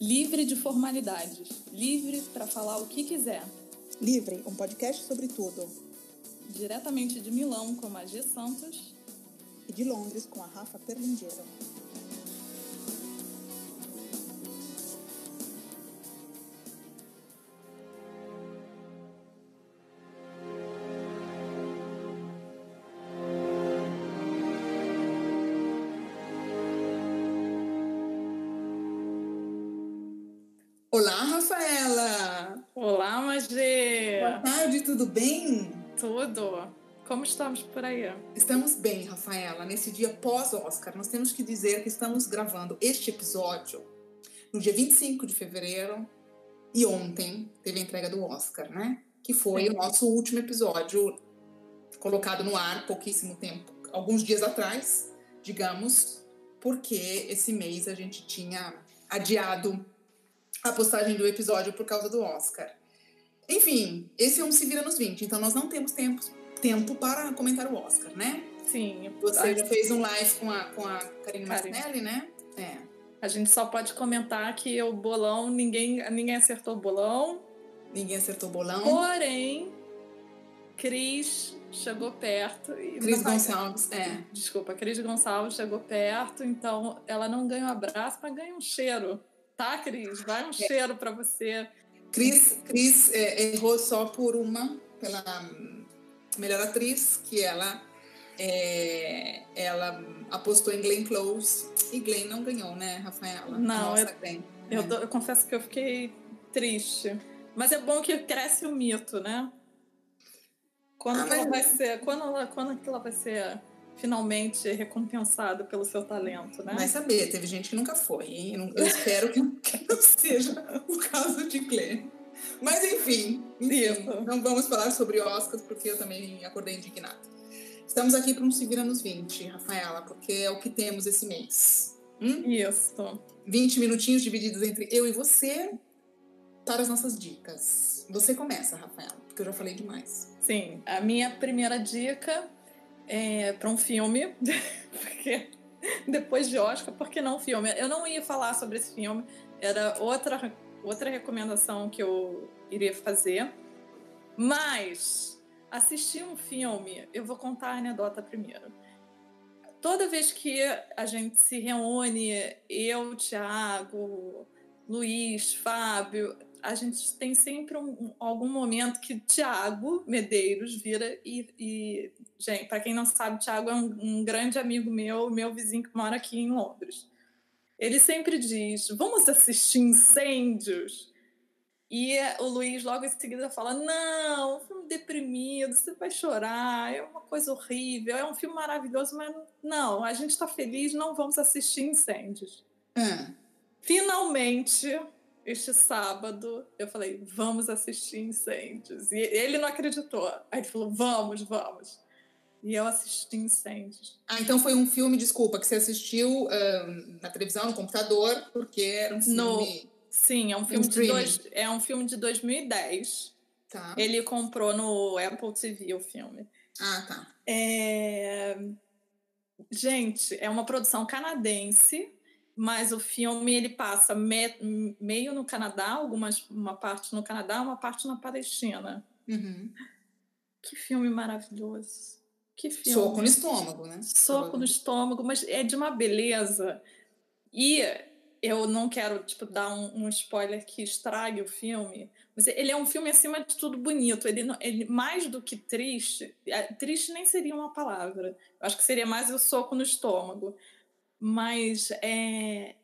Livre de formalidades, livre para falar o que quiser. Livre, um podcast sobre tudo. Diretamente de Milão com a G Santos. E de Londres com a Rafa Perlingeiro. Olá, Rafaela! Olá, Magê! Boa tarde, tudo bem? Tudo. Como estamos por aí? Estamos bem, Rafaela. Nesse dia pós-Oscar, nós temos que dizer que estamos gravando este episódio no dia 25 de fevereiro e ontem teve a entrega do Oscar, né? Que foi Sim. o nosso último episódio colocado no ar pouquíssimo tempo, alguns dias atrás, digamos, porque esse mês a gente tinha adiado a postagem do episódio por causa do Oscar. Enfim, esse é um Se Vira nos 20, então nós não temos tempo, tempo para comentar o Oscar, né? Sim. Você já fez um live com a, com a Karine Martinelli, né? É. A gente só pode comentar que o bolão, ninguém, ninguém acertou o bolão. Ninguém acertou o bolão. Porém, Cris chegou perto. E Cris Gonçalves, é. Desculpa, Cris Gonçalves chegou perto, então ela não ganha um abraço, mas ganha um cheiro. Tá, Cris? Vai um é. cheiro para você. Cris, Cris é, errou só por uma, pela melhor atriz, que ela é, ela apostou em Glenn Close e Glenn não ganhou, né, Rafaela? Não, Nossa, eu, Glenn, eu, né? eu, confesso que eu fiquei triste. Mas é bom que cresce o mito, né? Quando ah, ela vai ser, quando ela, quando ela vai ser finalmente recompensado pelo seu talento, né? Vai saber, teve gente que nunca foi, hein? Eu, espero que, não seja o caso de Glenn. Mas enfim, enfim não vamos falar sobre Oscars, porque eu também acordei indignada. Estamos aqui para um Se Vira nos 20, Rafaela, porque é o que temos esse mês. Hum? Isso. 20 minutinhos divididos entre eu e você para as nossas dicas. Você começa, Rafaela, porque eu já falei demais. Sim, a minha primeira dica é, para um filme, porque depois de Oscar, por que não filme? Eu não ia falar sobre esse filme, era outra, outra recomendação que eu iria fazer, mas assistir um filme, eu vou contar a anedota primeiro. Toda vez que a gente se reúne, eu, Thiago, Luiz, Fábio, a gente tem sempre um, algum momento que Tiago Medeiros vira e, e gente, para quem não sabe, Tiago é um, um, grande amigo meu, meu vizinho que mora aqui em Londres. Ele sempre diz: "Vamos assistir Incêndios". E o Luiz logo em seguida fala: "Não, um filme deprimido, você vai chorar, é uma coisa horrível, é um filme maravilhoso, mas não, a gente está feliz, não vamos assistir Incêndios". É. Finalmente, este sábado, eu falei, vamos assistir Incêndios. E ele não acreditou. Aí ele falou, vamos, vamos. E eu assisti Incêndios. Ah, então foi um filme, desculpa, que você assistiu um, na televisão, no computador, porque era um filme... No, sim, é um filme, de dois, é um filme de 2010. Tá. Ele comprou no Apple TV o filme. Ah, tá. É... Gente, é uma produção canadense mas o filme ele passa me, meio no Canadá, algumas uma parte no Canadá, uma parte na Palestina. Uhum. Que filme maravilhoso. Que filme. Soco no estômago, né? Soco no estômago, mas é de uma beleza. E eu não quero tipo dar um, um, spoiler que estrague o filme, mas ele é um filme acima de tudo bonito. Ele, ele mais do que triste, é, triste nem seria uma palavra. Eu acho que seria mais o soco no estômago mas é,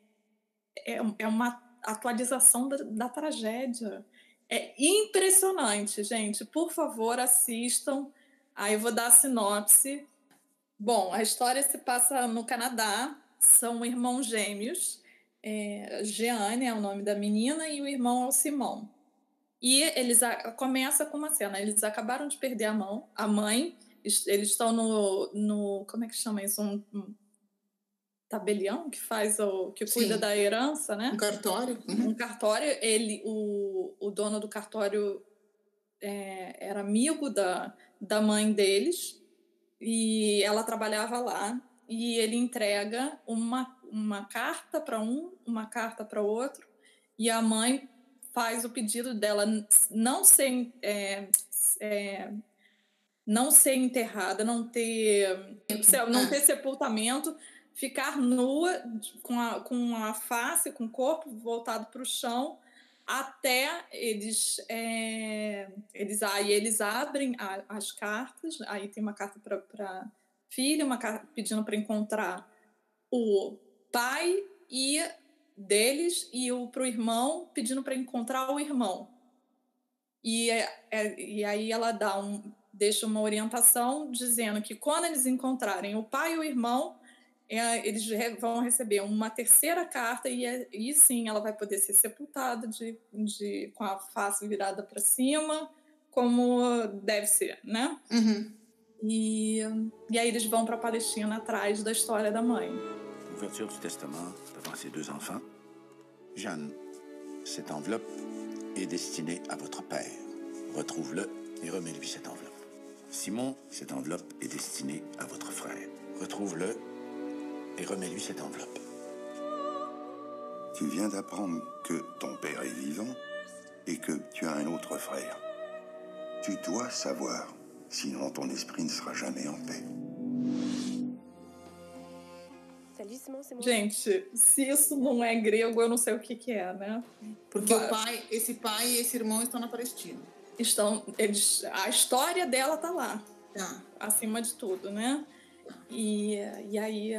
é, é uma atualização da, da tragédia. É impressionante, gente. Por favor, assistam. Aí eu vou dar a sinopse. Bom, a história se passa no Canadá. São irmãos gêmeos. É, Jeanne é o nome da menina e o irmão é o Simão. E eles a, começa com uma cena. Eles acabaram de perder a mão, a mãe. Eles estão no, no como é que chama isso? Um, um tabelião que faz o que cuida Sim. da herança, né? Um cartório. Uhum. Um cartório. Ele, o, o dono do cartório é, era amigo da, da mãe deles e ela trabalhava lá e ele entrega uma, uma carta para um, uma carta para outro e a mãe faz o pedido dela não ser é, é, não ser enterrada, não ter não é. ter sepultamento, ficar nua com a, com a face, com o corpo voltado para o chão até eles é, eles aí eles abrem a, as cartas aí tem uma carta para filha uma carta pedindo para encontrar o pai e deles e o pro irmão pedindo para encontrar o irmão. E, é, é, e aí ela dá um deixa uma orientação dizendo que quando eles encontrarem o pai e o irmão é, eles vão receber uma terceira carta e, é, e sim ela vai poder ser sepultada de, de, com a face virada para cima, como deve ser, né? Uhum. E, e aí eles vão para a Palestina atrás da história da mãe. Ouverture du testament devant ses deux enfants. Jeanne, cette enveloppe est destinée à votre père. Retrouve-le et remets-lui cette enveloppe. Simon, cette enveloppe est destinée à votre frère. Retrouve-le et remets-lui cette enveloppe. Tu viens d'apprendre que ton père est vivant et que tu as un autre frère. Tu dois savoir, sinon ton esprit ne sera jamais en paix. Gente, se isso não é grego, eu não sei o que, que é, né? Porque o pai, esse pai e esse irmão estão na Palestina. Estão, eles, a história dela tá lá. Tá. Acima de tudo, né? E, e aí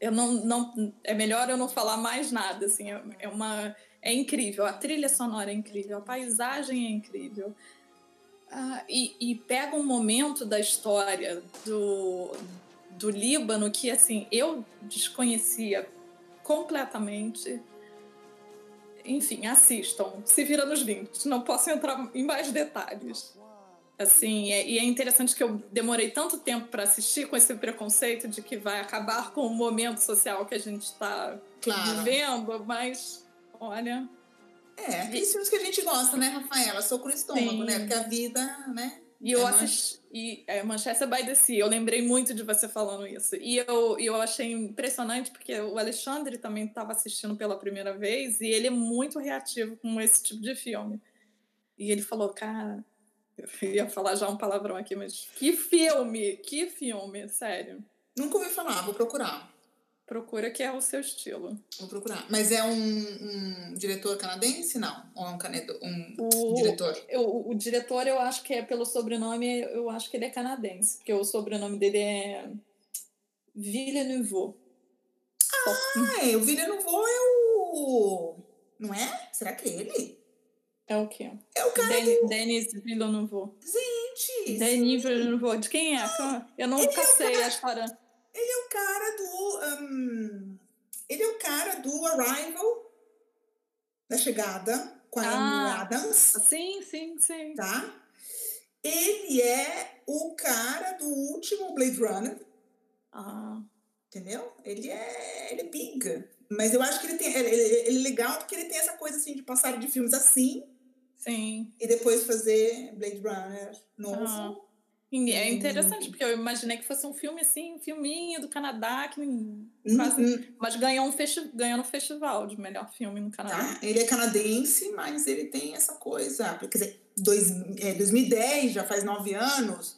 eu não, não é melhor eu não falar mais nada assim é, é uma é incrível a trilha sonora é incrível a paisagem é incrível. Ah, e, e pega um momento da história do, do Líbano que assim eu desconhecia completamente. Enfim assistam se vira nos 20 não posso entrar em mais detalhes Assim, é, e é interessante que eu demorei tanto tempo para assistir com esse preconceito de que vai acabar com o momento social que a gente está claro. vivendo, mas olha. É, aqueles filmes que a gente gosta, né, Rafaela? Soco no estômago, Sim. né? Porque a vida, né? E eu é assisti. E, é, Manchester by the Sea, eu lembrei muito de você falando isso. E eu, eu achei impressionante, porque o Alexandre também estava assistindo pela primeira vez, e ele é muito reativo com esse tipo de filme. E ele falou, cara, eu ia falar já um palavrão aqui, mas que filme! Que filme, sério. Nunca ouvi falar, vou procurar. Procura que é o seu estilo. Vou procurar. Mas é um, um diretor canadense, não? Ou é um, canedo, um o, diretor? O, o, diretor, eu acho que é pelo sobrenome, eu acho que ele é canadense, porque o sobrenome dele é Villeneuve. Ah, é, o Villeneuve é o... Não é? Será que é ele? É o quê? É o cara Den do... Denis Villeneuve. Gente! Denis Villeneuve. De quem é? Ah, eu não sei a história. Ele é o cara do... Um, ele é o cara do Arrival, da chegada, com a ah, Adams. Sim, sim, sim. Tá? Ele é o cara do último Blade Runner. Ah. Entendeu? Ele é, ele é big. Mas eu acho que ele tem. Ele, ele é legal porque ele tem essa coisa assim de passar de filmes assim Sim. E depois fazer Blade Runner novo. É interessante, porque eu imaginei que fosse um filme assim, um filminho do Canadá, que quase, uhum. mas ganhou, um festi ganhou no festival de melhor filme no Canadá. Tá. Ele é canadense, mas ele tem essa coisa. Quer dizer, dois, é, 2010, já faz nove anos.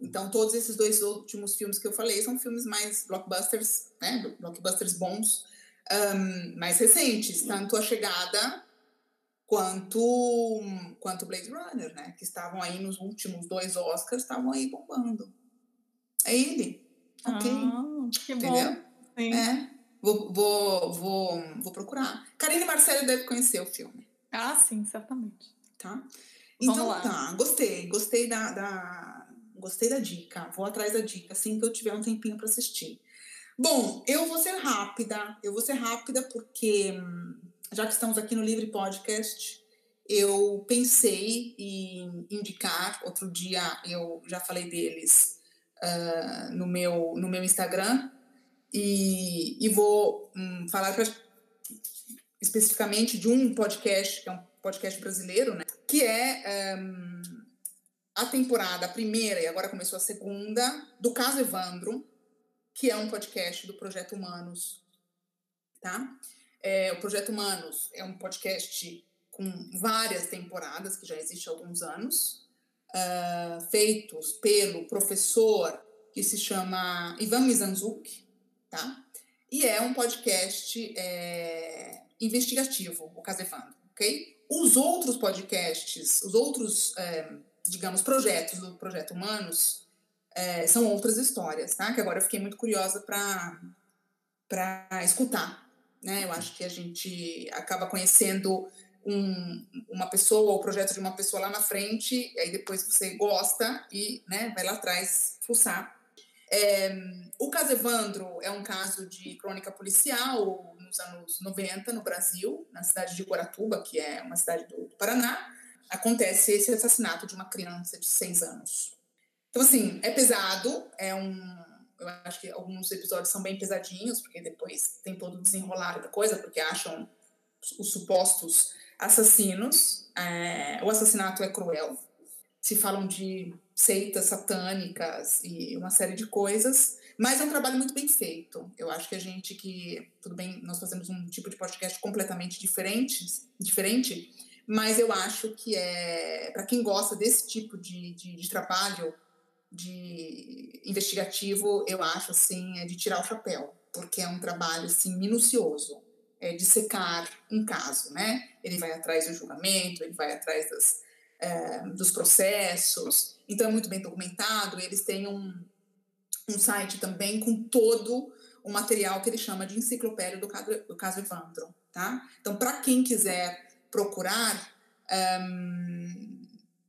Então, todos esses dois últimos filmes que eu falei são filmes mais blockbusters, né? Blockbusters bons, um, mais recentes. Tanto A Chegada quanto quanto Blade Runner, né? Que estavam aí nos últimos dois Oscars, estavam aí bombando. É ele. Ok. Ah, que Entendeu? bom. Sim. É. Vou, vou, vou, vou procurar. Karine Marcelo deve conhecer o filme. Ah, sim, certamente. Tá? Então tá, gostei. Gostei da, da, gostei da dica. Vou atrás da dica assim que eu tiver um tempinho para assistir. Bom, eu vou ser rápida. Eu vou ser rápida porque hum, já que estamos aqui no Livre Podcast, eu pensei em indicar, outro dia eu já falei deles uh, no, meu, no meu Instagram, e, e vou um, falar pra, especificamente de um podcast, que é um podcast brasileiro, né, que é um, a temporada, a primeira e agora começou a segunda, do Caso Evandro, que é um podcast do Projeto Humanos, tá? É, o Projeto Humanos é um podcast com várias temporadas, que já existe há alguns anos, uh, feitos pelo professor que se chama Ivan Mizanzuk, tá? E é um podcast é, investigativo, o caso Evandro, ok? Os outros podcasts, os outros, é, digamos, projetos do Projeto Humanos é, são outras histórias, tá? Que agora eu fiquei muito curiosa para escutar, né? Eu acho que a gente acaba conhecendo um, uma pessoa ou o projeto de uma pessoa lá na frente, aí depois você gosta e né, vai lá atrás fuçar. É, o caso Evandro é um caso de crônica policial nos anos 90 no Brasil, na cidade de Guaratuba, que é uma cidade do Paraná. Acontece esse assassinato de uma criança de seis anos. Então, assim, é pesado, é um. Eu acho que alguns episódios são bem pesadinhos, porque depois tem todo o desenrolar da coisa, porque acham os supostos assassinos. É, o assassinato é cruel. Se falam de seitas satânicas e uma série de coisas, mas é um trabalho muito bem feito. Eu acho que a gente que, tudo bem, nós fazemos um tipo de podcast completamente diferente, diferente mas eu acho que é, para quem gosta desse tipo de, de, de trabalho de investigativo, eu acho assim, é de tirar o chapéu, porque é um trabalho assim minucioso é, dissecar um caso, né? Ele vai atrás do julgamento, ele vai atrás das, é, dos processos, então é muito bem documentado. Eles têm um, um site também com todo o material que ele chama de enciclopédia do caso, do caso Evandro, tá? Então, para quem quiser procurar um,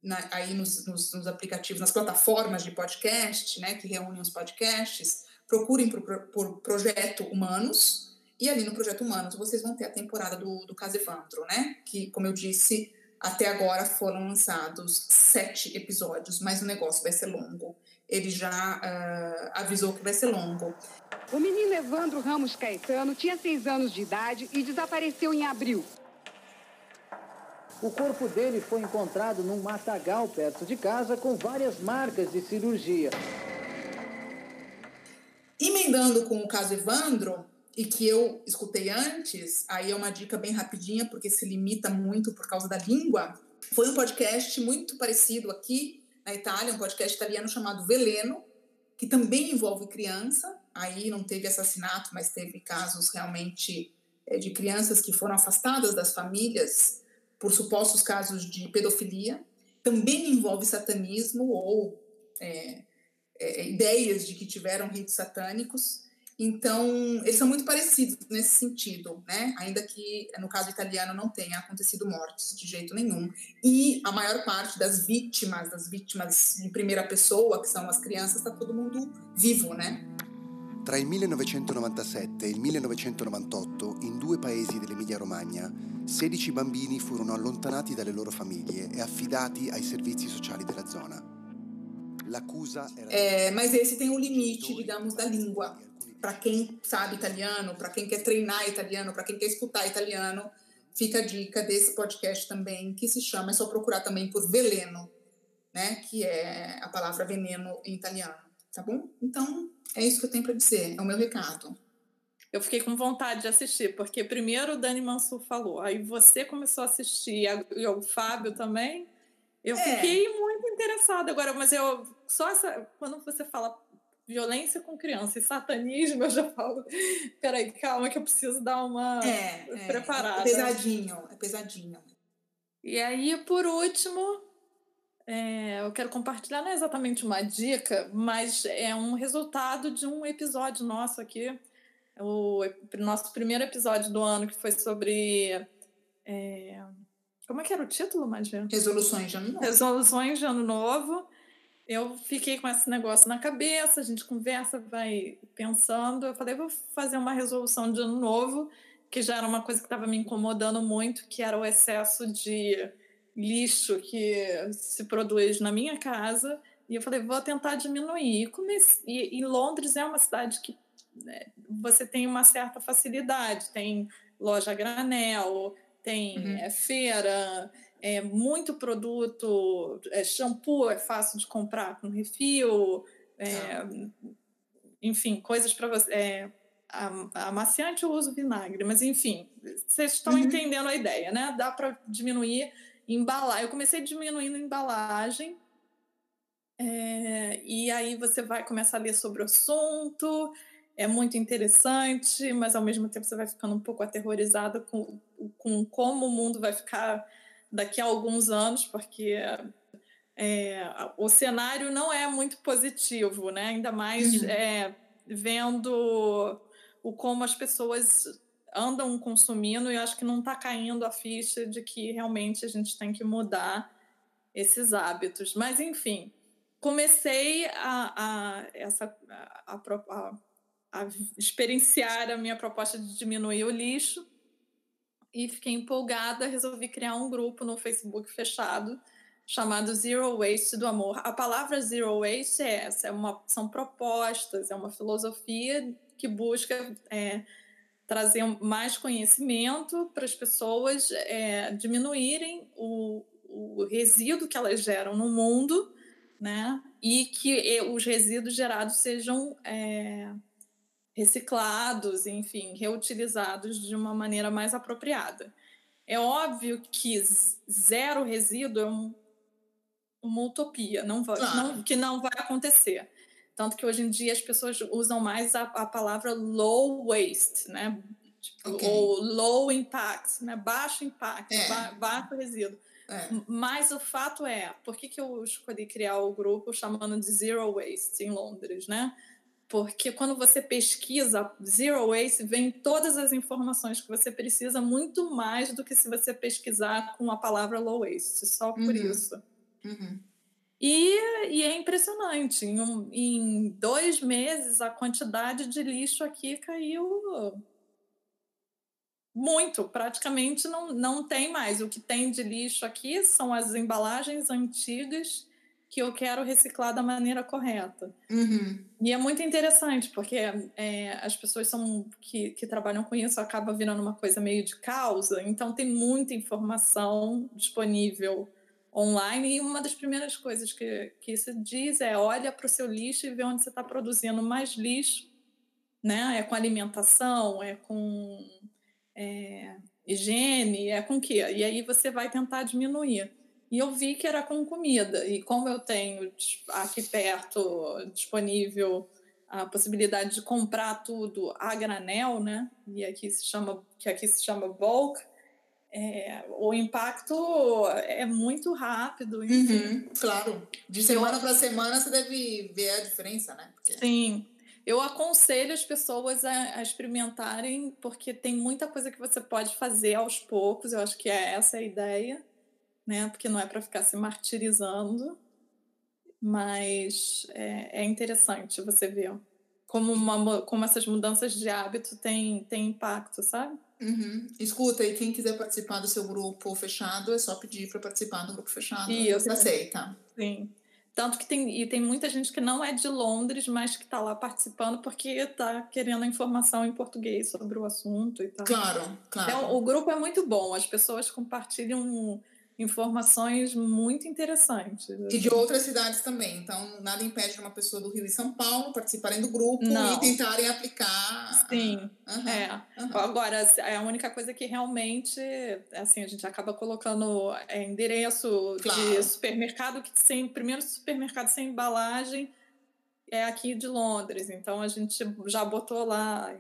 na, aí nos, nos, nos, aplicativos, nas plataformas de podcast, né, que reúnem os podcasts, procurem por, por Projeto Humanos, e ali no Projeto Humanos vocês vão ter a temporada do, do caso Evandro, né? Que, como eu disse, até agora foram lançados sete episódios, mas o negócio vai ser longo. Ele já uh, avisou que vai ser longo. O menino Evandro Ramos Caetano tinha seis anos de idade e desapareceu em abril. O corpo dele foi encontrado num matagal perto de casa com várias marcas de cirurgia. Emendando com o caso Evandro, e que eu escutei antes, aí é uma dica bem rapidinha, porque se limita muito por causa da língua, foi um podcast muito parecido aqui na Itália, um podcast italiano chamado Veleno, que também envolve criança, aí não teve assassinato, mas teve casos realmente é, de crianças que foram afastadas das famílias por supostos casos de pedofilia, também envolve satanismo ou é, é, ideias de que tiveram ritos satânicos, então, eles são muito parecidos nesse sentido, né? Ainda que no caso italiano não tenha acontecido mortes de jeito nenhum. E a maior parte das vítimas, das vítimas de primeira pessoa, que são as crianças, está todo mundo vivo, né? Tra il 1997 e il 1998, in due paesi dell'Emilia-Romagna, 16 bambini furono allontanati dalle loro famiglie e affidati ai servizi sociali della zona. L'accusa era... É, mas esse tem um limite, digamos, da língua para quem sabe italiano, para quem quer treinar italiano, para quem quer escutar italiano, fica a dica desse podcast também, que se chama, é só procurar também por veleno, né? Que é a palavra veneno em italiano, tá bom? Então, é isso que eu tenho para dizer, é o meu recado. Eu fiquei com vontade de assistir, porque primeiro o Dani Mansur falou, aí você começou a assistir, e o Fábio também. Eu é. fiquei muito interessada agora, mas eu só essa, quando você fala violência com criança e satanismo, eu já falo, peraí, calma que eu preciso dar uma é, é preparada. É pesadinho, é pesadinho. E aí, por último, é, eu quero compartilhar, não é exatamente uma dica, mas é um resultado de um episódio nosso aqui, o nosso primeiro episódio do ano, que foi sobre... É, como é que era o título, Magia? Resoluções de Ano Novo. Resoluções de Ano Novo eu fiquei com esse negócio na cabeça, a gente conversa, vai pensando. Eu falei, vou fazer uma resolução de ano novo, que já era uma coisa que estava me incomodando muito, que era o excesso de lixo que se produz na minha casa. E eu falei, vou tentar diminuir. E, comecei, e, e Londres é uma cidade que né, você tem uma certa facilidade, tem loja granel, tem uhum. é, feira, é, muito produto, é, shampoo é fácil de comprar com refil, é, enfim, coisas para você. É, a, amaciante eu uso vinagre, mas enfim, vocês estão Uhum. entendendo a ideia, né? Dá para diminuir embalar. Eu comecei diminuindo a embalagem. é, e aí você vai começar a ler sobre o assunto, é muito interessante, mas ao mesmo tempo você vai ficando um pouco aterrorizada com, com como o mundo vai ficar daqui a alguns anos, porque é, o cenário não é muito positivo, né? Ainda mais Uhum. é, vendo o como as pessoas andam consumindo e acho que não está caindo a ficha de que realmente a gente tem que mudar esses hábitos. Mas enfim, comecei a, a, essa, a, a, a experienciar a minha proposta de diminuir o lixo e fiquei empolgada, resolvi criar um grupo no Facebook fechado chamado Zero Waste do Amor. A palavra Zero Waste é essa, é uma, são propostas, é uma filosofia que busca é, trazer mais conhecimento para as pessoas é, diminuírem o, o resíduo que elas geram no mundo, né? E que os resíduos gerados sejam é, reciclados, enfim, reutilizados de uma maneira mais apropriada. É óbvio que zero resíduo é um, uma utopia, não vai, Claro. não, que não vai acontecer. Tanto que hoje em dia as pessoas usam mais a, a palavra low waste, né? Tipo, Ok. Ou low impact, né? Baixo impacto, É. ba baixo resíduo. É. Mas o fato é, por que, que eu escolhi criar o grupo chamando de Zero Waste em Londres, né? Porque quando você pesquisa Zero Waste, vem todas as informações que você precisa, muito mais do que se você pesquisar com a palavra Low Waste, só por Uhum. isso. Uhum. E, e é impressionante, em, um- em dois meses a quantidade de lixo aqui caiu muito, praticamente não, não tem mais. O que tem de lixo aqui são as embalagens antigas que eu quero reciclar da maneira correta. Uhum. E é muito interessante, porque é, as pessoas são, que, que trabalham com isso acaba virando uma coisa meio de causa, então tem muita informação disponível online. E uma das primeiras coisas que, que isso diz é olha para o seu lixo e vê onde você está produzindo mais lixo. Né? É com alimentação, é com é, higiene, é com quê? E aí você vai tentar diminuir. E eu vi que era com comida. E como eu tenho aqui perto disponível a possibilidade de comprar tudo a granel, né? E aqui se chama, que aqui se chama bulk, é, o impacto é muito rápido. enfim. Uhum. Claro. De semana para semana você deve ver a diferença, né? Porque... Sim. Eu aconselho as pessoas a, a experimentarem, porque tem muita coisa que você pode fazer aos poucos. Eu acho que é essa a ideia, né? Porque não é para ficar se martirizando, mas é, é interessante você ver como, uma, como essas mudanças de hábito têm têm impacto, sabe? Uhum. Escuta, e quem quiser participar do seu grupo fechado, é só pedir para participar do grupo fechado. Isso. Você aceita. Sim. Tanto que tem, e tem muita gente que não é de Londres, mas que está lá participando porque está querendo informação em português sobre o assunto e tal. Claro, claro. Então, o grupo é muito bom, as pessoas compartilham informações muito interessantes. E de outras cidades também. Então, nada impede de uma pessoa do Rio e São Paulo participarem do grupo Não. e tentarem aplicar. Sim, Aham, é. aham. Agora, é a única coisa que realmente, assim, a gente acaba colocando é, endereço Claro. de supermercado que sem primeiro supermercado sem embalagem é aqui de Londres. Então a gente já botou lá.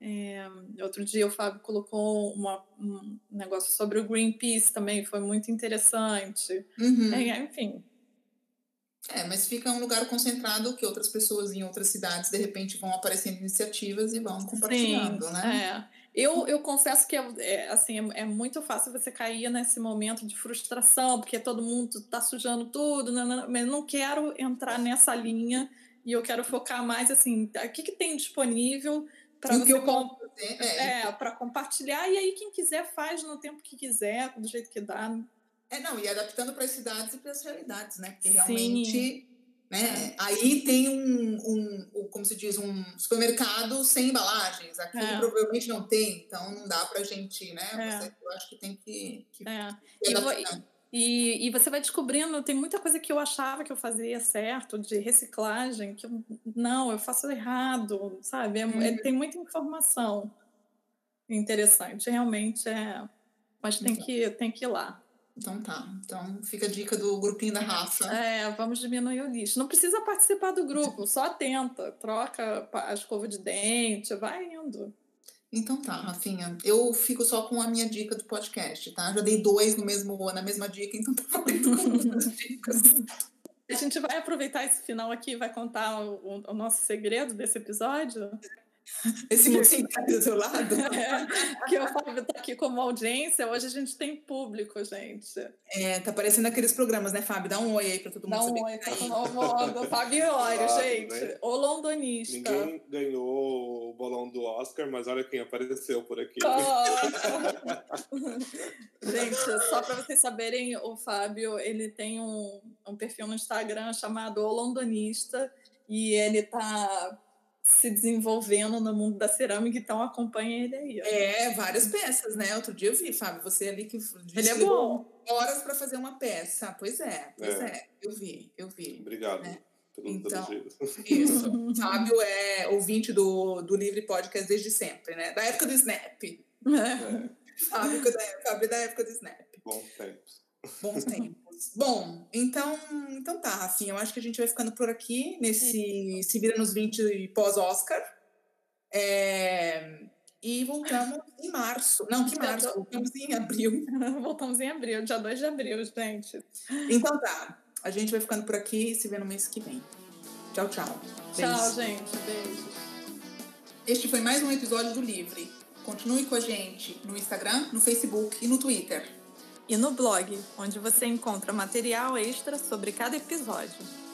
É, outro dia o Fábio colocou uma- um negócio sobre o Greenpeace também, foi muito interessante. Uhum. É, enfim, É, mas fica um lugar concentrado que outras pessoas em outras cidades, de repente, vão aparecendo iniciativas e vão compartilhando, Sim, né? É. Eu, eu confesso que é, é, assim, é, é muito fácil você cair nesse momento de frustração, porque todo mundo está sujando tudo, nanana, mas eu não quero entrar nessa linha e eu quero focar mais assim, o que, que tem disponível para E você eu posso fazer é, é, para compartilhar, e aí quem quiser faz no tempo que quiser, do jeito que dá. É, não, e adaptando para as cidades e para as realidades, né? Porque Sim. realmente, né? Aí tem um, um, um, como se diz, um supermercado sem embalagens. Aqui É. provavelmente não tem, então não dá pra gente, né? É. Você- eu acho que tem que, que É. E, vo- adaptando. E, e você vai descobrindo, tem muita coisa que eu achava que eu fazia certo, de reciclagem, que eu, não, eu faço errado, sabe? É, é, Uhum. tem muita informação interessante, realmente é. Mas tem que, tem que ir lá. Então tá. Então fica a dica do grupinho da Rafa. É, vamos diminuir o lixo. Não precisa participar do grupo, só atenta, troca a escova de dente, vai indo. Então tá, Rafinha. Eu fico só com a minha dica do podcast, tá? Já dei dois no mesmo, na mesma dica, então tá valendo com dicas. A gente vai aproveitar esse final aqui e vai contar o, o nosso segredo desse episódio. Esse mocinho que tá do seu lado. É, que o Fábio tá aqui como audiência. Hoje a gente tem público, gente. É, tá parecendo aqueles programas, né, Fábio? Dá um oi aí pra todo mundo Dá um saber. oi para o novo Fábio Olho, Claro, gente. né? O londonista. Ninguém ganhou o bolão do Oscar, mas olha quem apareceu por aqui. Gente, só para vocês saberem, o Fábio ele tem um, um perfil no Instagram chamado O Londonista e ele tá se desenvolvendo no mundo da cerâmica, então acompanha ele aí. ó. É, várias peças, né? Outro dia eu vi, Fábio, você ali que Ele é levou bom. horas pra fazer uma peça. Pois é, pois é. É. Eu vi, eu vi. Obrigado É. pelos Então. Isso. Fábio é ouvinte do, do Livre Podcast desde sempre, né? Da época do Snap. É. Fábio, da, Fábio da época do Snap. Bons tempos. Bons tempos. Bom, então, então tá, Rafinha. Eu acho que a gente vai ficando por aqui nesse Se Vira nos 20 pós-Oscar. É, E voltamos em março. Não, que março? Voltamos em abril. Voltamos em abril, dia 2 de abril, gente. Então tá. A gente vai ficando por aqui e se vê no mês que vem. Tchau, tchau. Tchau, Beijos. gente. Beijos. Este foi mais um episódio do Livre. Continue com a gente no Instagram, no Facebook e no Twitter. E no blog, onde você encontra material extra sobre cada episódio.